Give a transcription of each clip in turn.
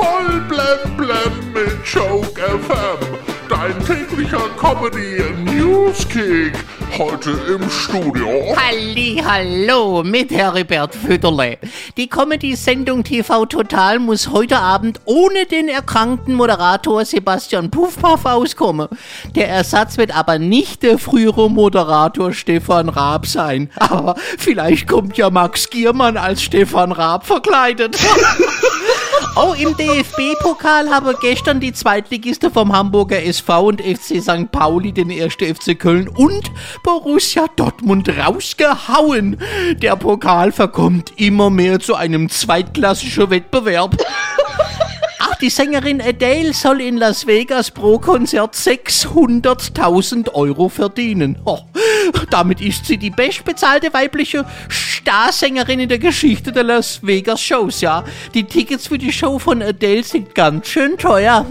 Voll blem blem mit Joke FM. Dein täglicher Comedy Newskick. Heute im Studio. Halli, hallo mit Heribert Fütterle. Die Comedy-Sendung TV Total muss heute Abend ohne den erkrankten Moderator Sebastian Puffpaff auskommen. Der Ersatz wird aber nicht der frühere Moderator Stefan Raab sein. Aber vielleicht kommt ja Max Giermann als Stefan Raab verkleidet. Oh, im DFB-Pokal haben gestern die Zweitligisten vom Hamburger SV und FC St. Pauli den 1. FC Köln und Borussia Dortmund rausgehauen. Der Pokal verkommt immer mehr zu einem zweitklassischen Wettbewerb. Ach, die Sängerin Adele soll in Las Vegas pro Konzert 600.000 Euro verdienen. Oh, damit ist sie die bestbezahlte weibliche Starsängerin in der Geschichte der Las Vegas Shows, ja. Die Tickets für die Show von Adele sind ganz schön teuer.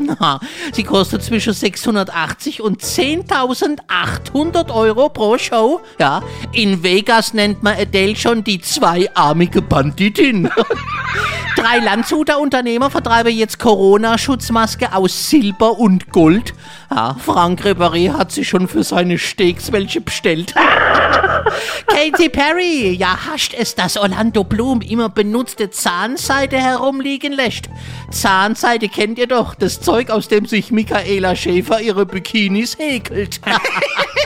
Sie kostet zwischen 680 und 10.800 Euro pro Show, ja. In Vegas nennt man Adele schon die zweiarmige Banditin. Drei Landshuter Unternehmer vertreiben jetzt Corona-Schutzmaske aus Silber und Gold. Ja, Frank Ribéry hat sich schon für seine Steaks welche bestellt. Katy Perry, ja, hascht es, dass Orlando Bloom immer benutzte Zahnseide herumliegen lässt. Zahnseide kennt ihr doch, das Zeug, aus dem sich Michaela Schäfer ihre Bikinis häkelt.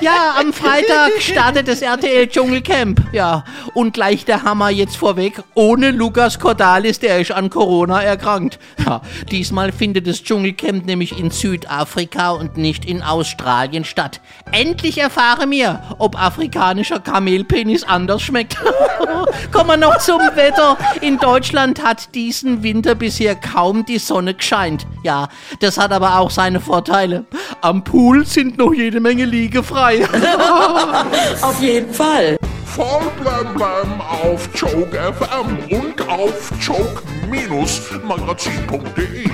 Ja, am Freitag startet das RTL Dschungelcamp. Ja, und gleich der Hammer jetzt vorweg. Ohne Lukas Cordalis, der ist an Corona erkrankt. Ja, diesmal findet das Dschungelcamp nämlich in Südafrika und nicht in Australien statt. Endlich erfahre mir, ob afrikanischer Kamelpenis anders schmeckt. Kommen wir noch zum Wetter. In Deutschland hat diesen Winter bisher kaum die Sonne gescheint. Ja, das hat aber auch seine Vorteile. Am Pool sind noch jede Menge Liege frei. Auf jeden Fall. Voll blem blem auf Joke FM und auf joke-magazin.de.